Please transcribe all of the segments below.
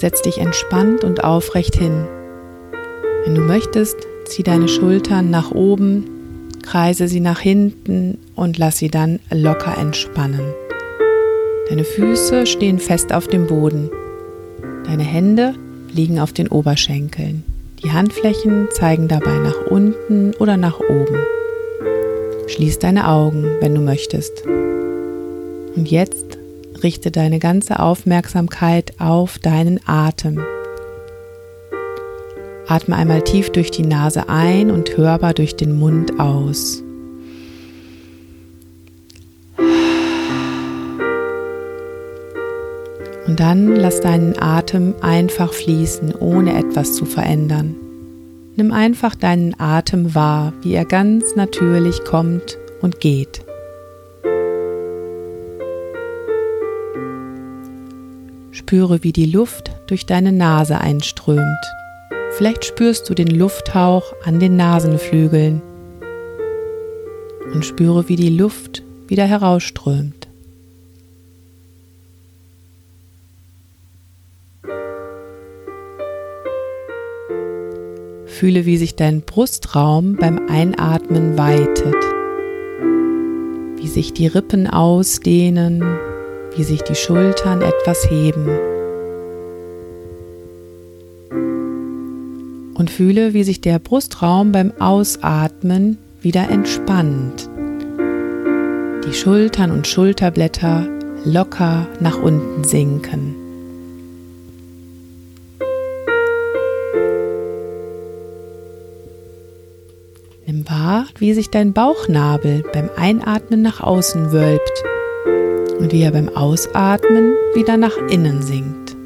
setz dich entspannt und aufrecht hin. Wenn du möchtest, zieh deine Schultern nach oben, kreise sie nach hinten und lass sie dann locker entspannen. Deine Füße stehen fest auf dem Boden. Deine Hände liegen auf den Oberschenkeln. Die Handflächen zeigen dabei nach unten oder nach oben. Schließ deine Augen, wenn du möchtest. Und jetzt richte deine ganze Aufmerksamkeit auf deinen Atem. Atme einmal tief durch die Nase ein und hörbar durch den Mund aus. Und dann lass deinen Atem einfach fließen, ohne etwas zu verändern. Nimm einfach deinen Atem wahr, wie er ganz natürlich kommt und geht. Spüre, wie die Luft durch deine Nase einströmt. Vielleicht spürst du den Lufthauch an den Nasenflügeln und spüre, wie die Luft wieder herausströmt. Fühle, wie sich dein Brustraum beim Einatmen weitet, wie sich die Rippen ausdehnen, wie sich die Schultern etwas heben. Und fühle, wie sich der Brustraum beim Ausatmen wieder entspannt. Die Schultern und Schulterblätter locker nach unten sinken. Nimm wahr, wie sich dein Bauchnabel beim Einatmen nach außen wölbt und wie er beim Ausatmen wieder nach innen sinkt.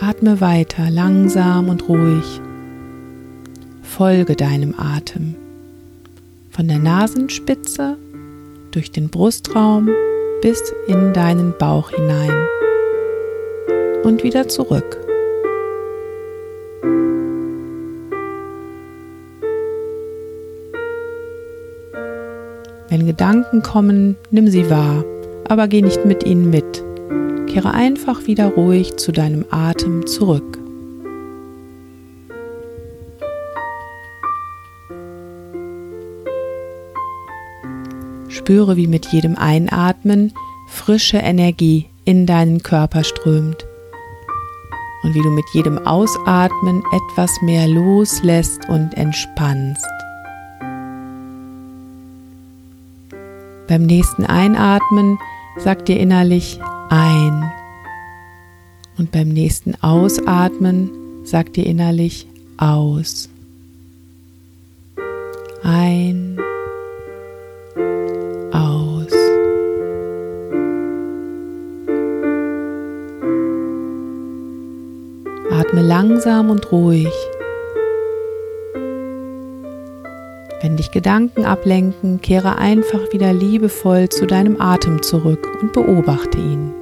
Atme weiter langsam und ruhig. Folge deinem Atem. Von der Nasenspitze durch den Brustraum bis in deinen Bauch hinein und wieder zurück. Wenn Gedanken kommen, nimm sie wahr, aber geh nicht mit ihnen mit. Kehre einfach wieder ruhig zu deinem Atem zurück. Spüre, wie mit jedem Einatmen frische Energie in deinen Körper strömt und wie du mit jedem Ausatmen etwas mehr loslässt und entspannst. Beim nächsten Einatmen sag dir innerlich ein. Und beim nächsten Ausatmen sag dir innerlich aus. Ein, aus. Atme langsam und ruhig. Wenn dich Gedanken ablenken, kehre einfach wieder liebevoll zu deinem Atem zurück und beobachte ihn.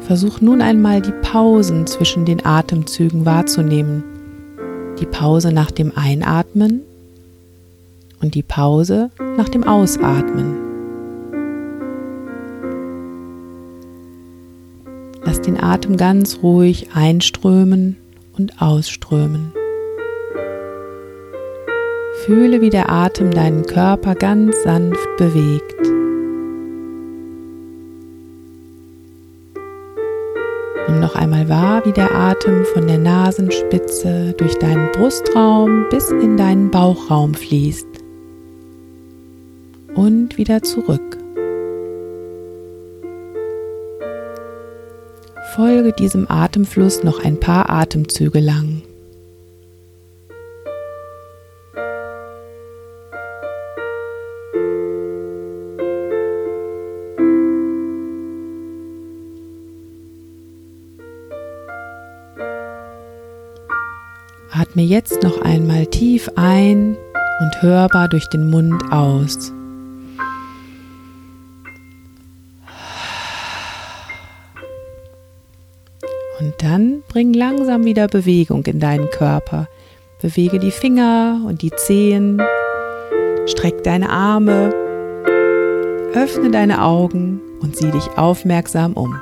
Versuch nun einmal die Pausen zwischen den Atemzügen wahrzunehmen. Die Pause nach dem Einatmen und die Pause nach dem Ausatmen. Lass den Atem ganz ruhig einströmen und ausströmen. Fühle, wie der Atem deinen Körper ganz sanft bewegt. Nimm noch einmal wahr, wie der Atem von der Nasenspitze durch deinen Brustraum bis in deinen Bauchraum fließt und wieder zurück. Folge diesem Atemfluss noch ein paar Atemzüge lang. Atme jetzt noch einmal tief ein und hörbar durch den Mund aus. Und dann bring langsam wieder Bewegung in deinen Körper. Bewege die Finger und die Zehen. Streck deine Arme, öffne deine Augen und sieh dich aufmerksam um.